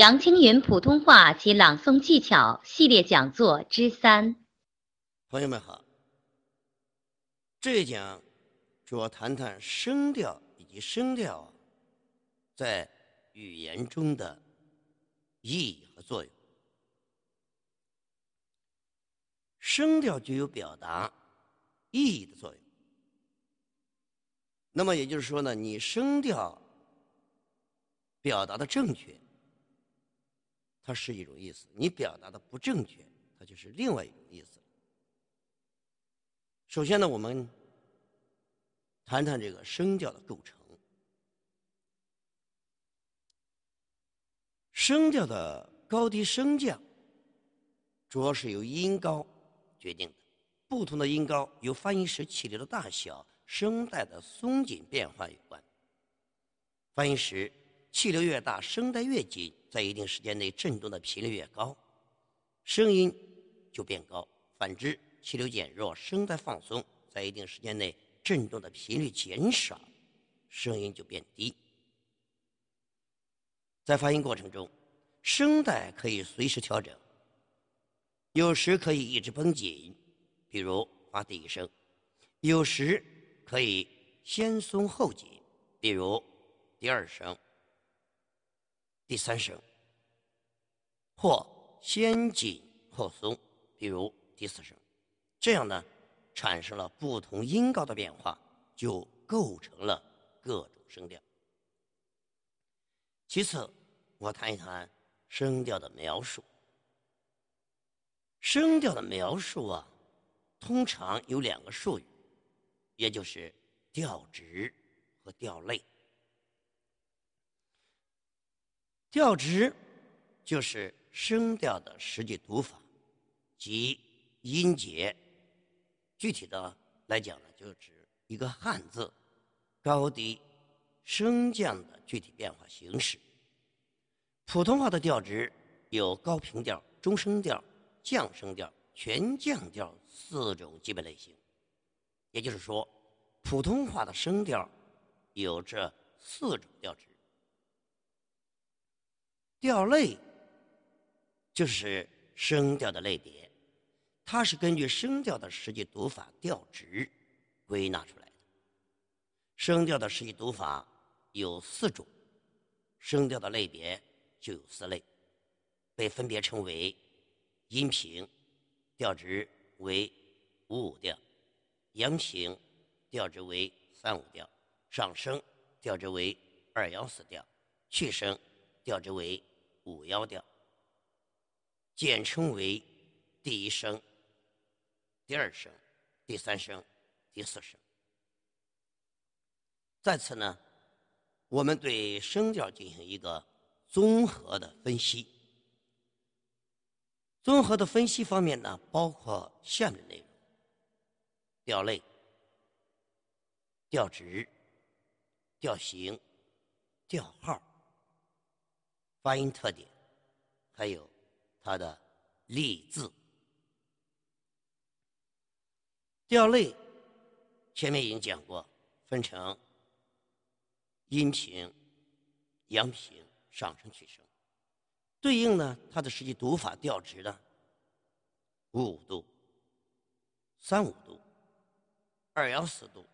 杨青云普通话及朗诵技巧系列讲座之三。朋友们好，这一讲主要谈谈声调以及声调在语言中的意义和作用。声调具有表达意义的作用。那么也就是说呢，你声调表达的正确，它是一种意思；你表达的不正确，它就是另外一种意思。首先呢，我们谈谈这个声调的构成。声调的高低升降，主要是由音高决定的。不同的音高由发音时气流的大小。声带的松紧变化有关。发音时，气流越大，声带越紧，在一定时间内振动的频率越高，声音就变高；反之，气流减弱，声带放松，在一定时间内振动的频率减少，声音就变低。在发音过程中，声带可以随时调整，有时可以一直绷紧，比如发第一声；有时。可以先松后紧，比如第二声、第三声，或先紧后松，比如第四声。这样呢，产生了不同音高的变化，就构成了各种声调。其次，我谈一谈声调的描述。声调的描述啊，通常有两个术语。也就是调值和调类。调值就是声调的实际读法及音节，具体的来讲呢，就指一个汉字高低升降的具体变化形式。普通话的调值有高平调、中声调、降声调、全降调四种基本类型。也就是说，普通话的声调有这四种调值。调类就是声调的类别，它是根据声调的实际读法调值归纳出来的。声调的实际读法有四种，声调的类别就有四类，被分别称为阴平，调值为五五调。阳平调值为三五调，上升调值为二幺四调，去声调值为五幺调，简称为第一声、第二声、第三声、第四声。在此呢，我们对声调进行一个综合的分析。综合的分析方面呢，包括下面内容。调类、调值、调型、调号、发音特点，还有它的例字。调类前面已经讲过，分成阴平、阳平、上声、去声，对应呢它的实际读法调值呢，五五度、三五度。二幺四度、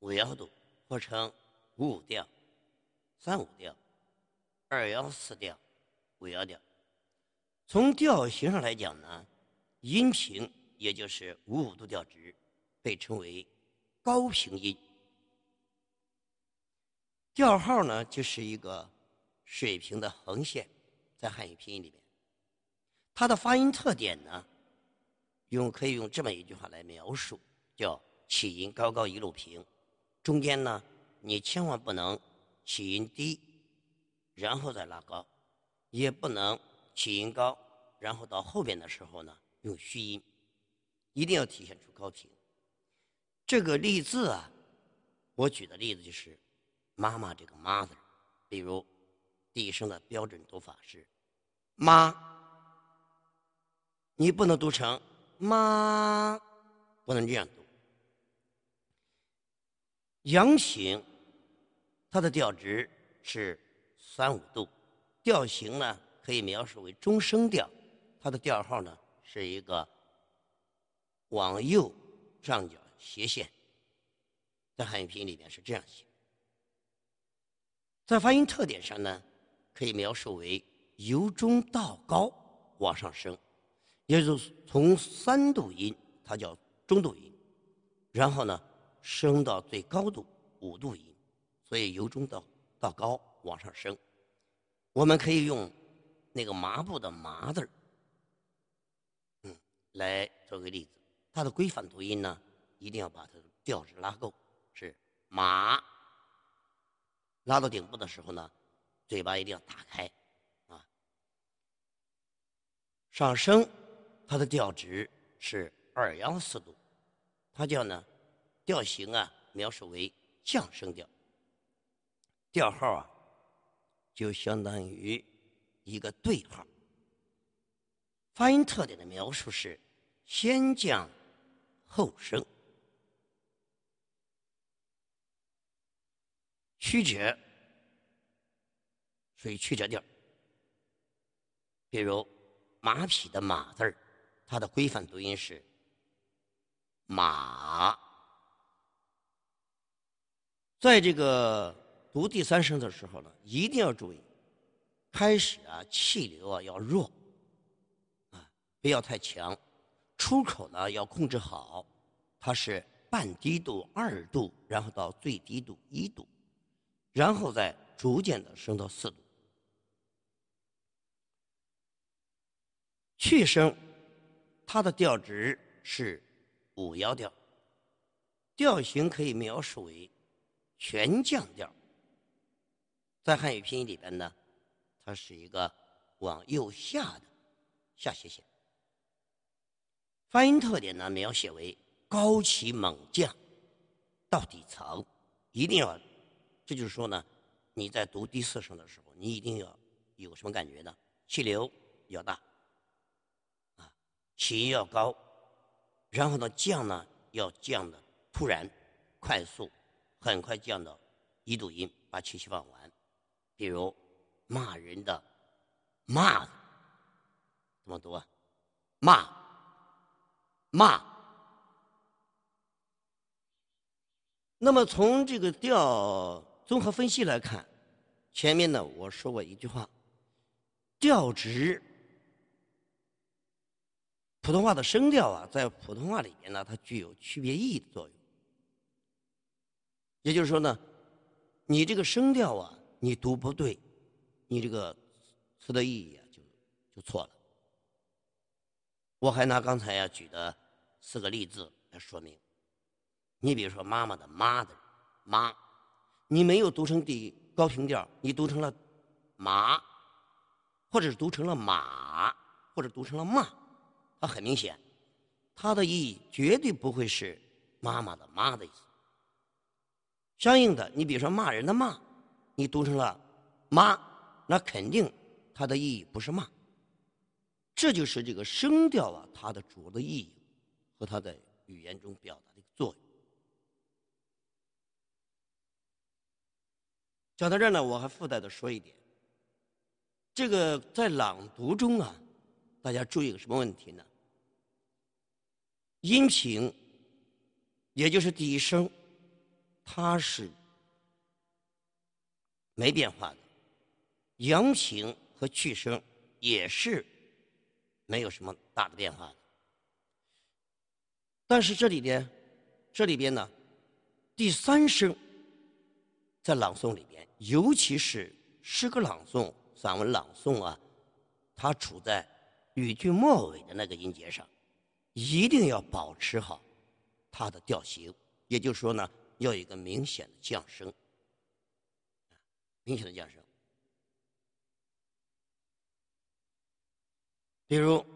五幺度，或称五五调、三五调、二幺四调、五幺调。从调型上来讲呢，阴平也就是五五度调值，被称为高平音。调号呢，就是一个水平的横线，在汉语拼音里面。它的发音特点呢，用可以用这么一句话来描述。叫起音高高一路平，中间呢，你千万不能起音低，然后再拉高，也不能起音高，然后到后边的时候呢用虚音，一定要体现出高频。这个例字啊，我举的例子就是妈妈这个 mother，比如第一声的标准读法是妈，你不能读成妈，不能这样读。阳平，它的调值是三五度，调型呢可以描述为中声调，它的调号呢是一个往右上角斜线，在汉语拼音里面是这样写。在发音特点上呢，可以描述为由中到高往上升，也就是从三度音，它叫中度音，然后呢升到最高度五度音，所以由中到到高往上升。我们可以用那个麻布的“麻”字儿，嗯，来做个例子。它的规范读音呢，一定要把它的调值拉够，是“麻”。拉到顶部的时候呢，嘴巴一定要打开，啊，上升，它的调值是二幺四度，它叫呢调型啊，描述为降声调，调号啊，就相当于一个对号。发音特点的描述是先降后升。曲折属于曲折调，比如马匹的“马”字儿，它的规范读音是“马”。在这个读第三声的时候呢，一定要注意，开始啊气流啊要弱，啊不要太强，出口呢要控制好，它是半低度二度，然后到最低度一度。然后再逐渐的升到四度。去声，它的调值是五幺调，调型可以描述为全降调。在汉语拼音里边呢，它是一个往右下的下斜线。发音特点呢，描写为高起猛降，到底层，一定要。这就是说呢，你在读第四声的时候，你一定要有什么感觉呢？气流要大，啊，起音要高，然后呢降呢要降的突然、快速，很快降到一度音，把气息放完。比如骂人的“骂”怎么读啊？骂，骂。那么从这个调。综合分析来看，前面呢我说过一句话，调值，普通话的声调啊，在普通话里边呢，它具有区别意义的作用。也就是说呢，你这个声调啊，你读不对，你这个词的意义啊就就错了。我还拿刚才呀举的四个例子来说明。你比如说妈妈的“妈”的“妈”。你没有读成第高平调，你读成了马，或者是读成了马，或者读成了骂，它很明显，它的意义绝对不会是妈妈的妈的意思。相应的，你比如说骂人的骂，你读成了妈，那肯定它的意义不是骂。这就是这个声调啊，它的主要的意义和它在语言中表达的一个作用。讲到这儿呢，我还附带的说一点，这个在朗读中啊，大家注意个什么问题呢？音频，也就是第一声，它是没变化的；阳平和去声也是没有什么大的变化的。但是这里边，这里边呢，第三声在朗诵里边。尤其是诗歌朗诵、散文朗诵啊，它处在语句末尾的那个音节上，一定要保持好它的调型。也就是说呢，要有一个明显的降声，明显的降生。比如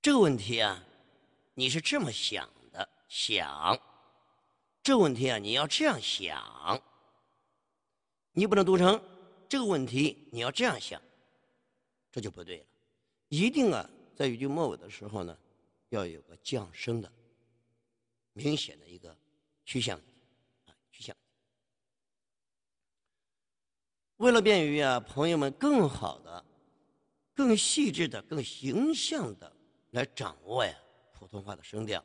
这个问题啊，你是这么想的，想。这个问题啊，你要这样想，你不能读成这个问题，你要这样想，这就不对了。一定啊，在语句末尾的时候呢，要有个降生的明显的一个趋向啊趋向。为了便于啊朋友们更好的、更细致的、更形象的来掌握呀普通话的声调，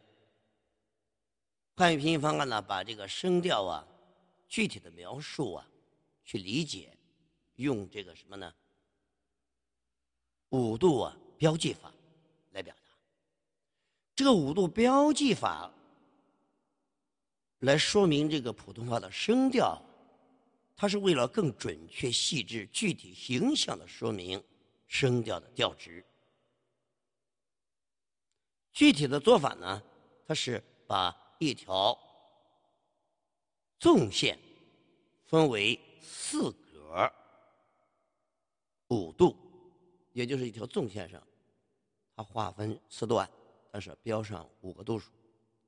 汉语拼音方案呢把这个声调啊具体的描述啊去理解，用这个什么呢？五度啊标记法来表达。这个五度标记法来说明这个普通话的声调。它是为了更准确、细致、具体、形象的说明声调的调值。具体的做法呢，它是把一条纵线分为四格五度，也就是一条纵线上，它划分四段，但是标上五个度数，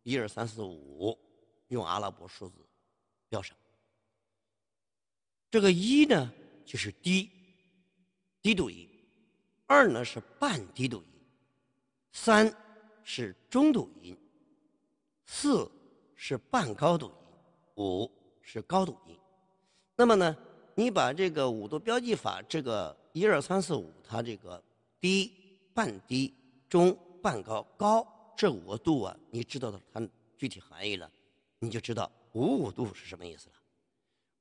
一二三四五，用阿拉伯数字标上。这个一呢，就是低低度音；二呢是半低度音；三是中度音；四是半高度音；五是高度音。那么呢，你把这个五度标记法，这个一二三四五，它这个低、半低、中、半高、高这五个度啊，你知道了它具体含义了，你就知道五五度是什么意思了。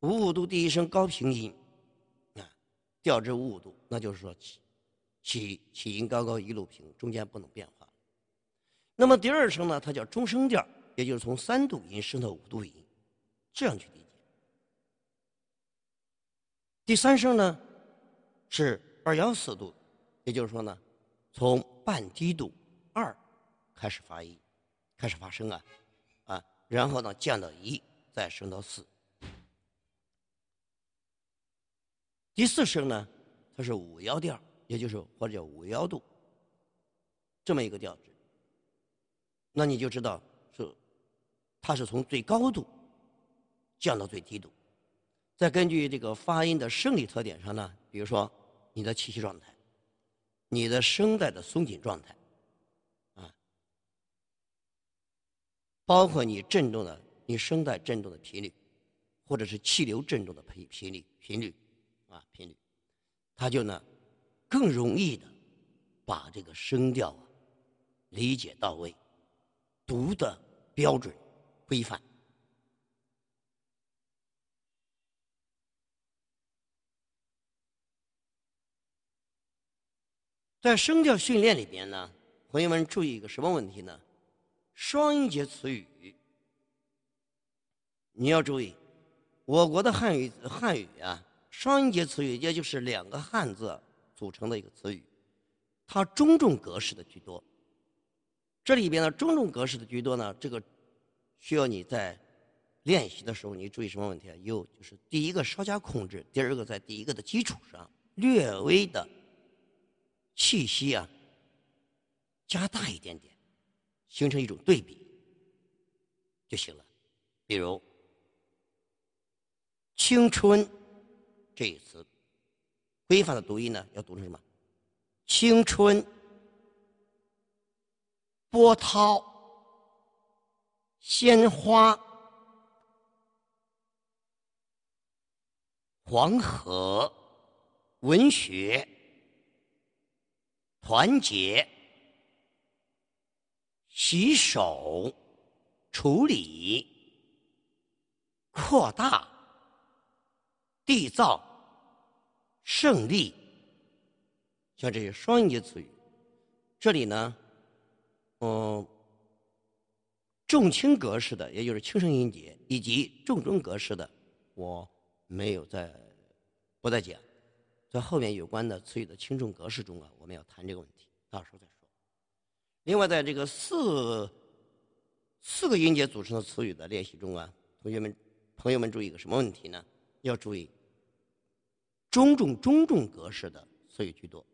五五度第一声高平音，啊，调至五五度，那就是说起起起音高高一路平，中间不能变化。那么第二声呢，它叫中声调，也就是从三度音升到五度音，这样去理解。第三声呢是二幺四度，也就是说呢，从半低度二开始发音，开始发声啊，啊，然后呢降到一，再升到四。第四声呢，它是五幺调，也就是或者叫五幺度，这么一个调值。那你就知道是，它是从最高度降到最低度，再根据这个发音的生理特点上呢，比如说你的气息状态，你的声带的松紧状态，啊，包括你振动的你声带振动的频率，或者是气流振动的频频率频率。啊，频率，他就呢更容易的把这个声调啊理解到位，读的标准规范。在声调训练里边呢，朋友们注意一个什么问题呢？双音节词语，你要注意，我国的汉语汉语啊。双音节词语，也就是两个汉字组成的一个词语，它中重格式的居多。这里边呢，中重格式的居多呢，这个需要你在练习的时候，你注意什么问题啊？有就是第一个稍加控制，第二个在第一个的基础上略微的气息啊加大一点点，形成一种对比就行了。比如青春。这一词，规范的读音呢，要读成什么？青春、波涛、鲜花、黄河、文学、团结、洗手、处理、扩大。缔造、胜利，像这些双音节词语，这里呢，嗯，重轻格式的，也就是轻声音节，以及重中格式的，我没有在不再讲，在后面有关的词语的轻重格式中啊，我们要谈这个问题，到时候再说。另外，在这个四四个音节组成的词语的练习中啊，同学们、朋友们注意一个什么问题呢？要注意中重中重格式的词语居多，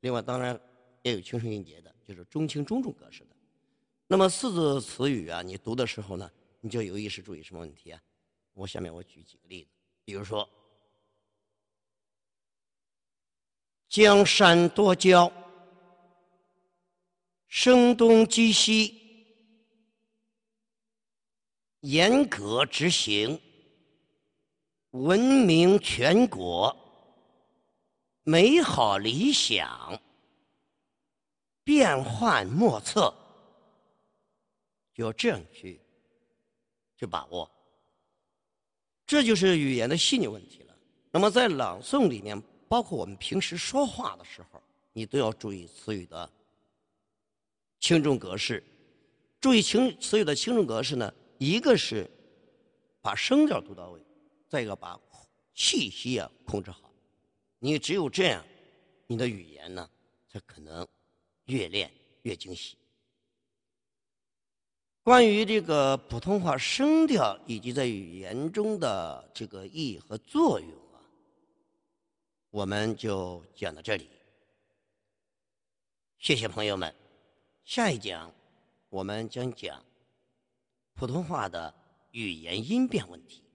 另外当然也有轻声音节的，就是中轻中重格式的。那么四字词语啊，你读的时候呢，你就有意识注意什么问题啊？我下面我举几个例子，比如说江山多娇，声东击西，严格执行。闻名全国，美好理想，变幻莫测，就要这样去去把握。这就是语言的细腻问题了。那么在朗诵里面，包括我们平时说话的时候，你都要注意词语的轻重格式。注意轻词语的轻重格式呢，一个是把声调读到位，再一个把气息啊控制好。你只有这样，你的语言呢才可能越练越精细。关于这个普通话声调以及在语言中的这个意义和作用啊，我们就讲到这里。谢谢朋友们，下一讲我们将讲普通话的语言音变问题。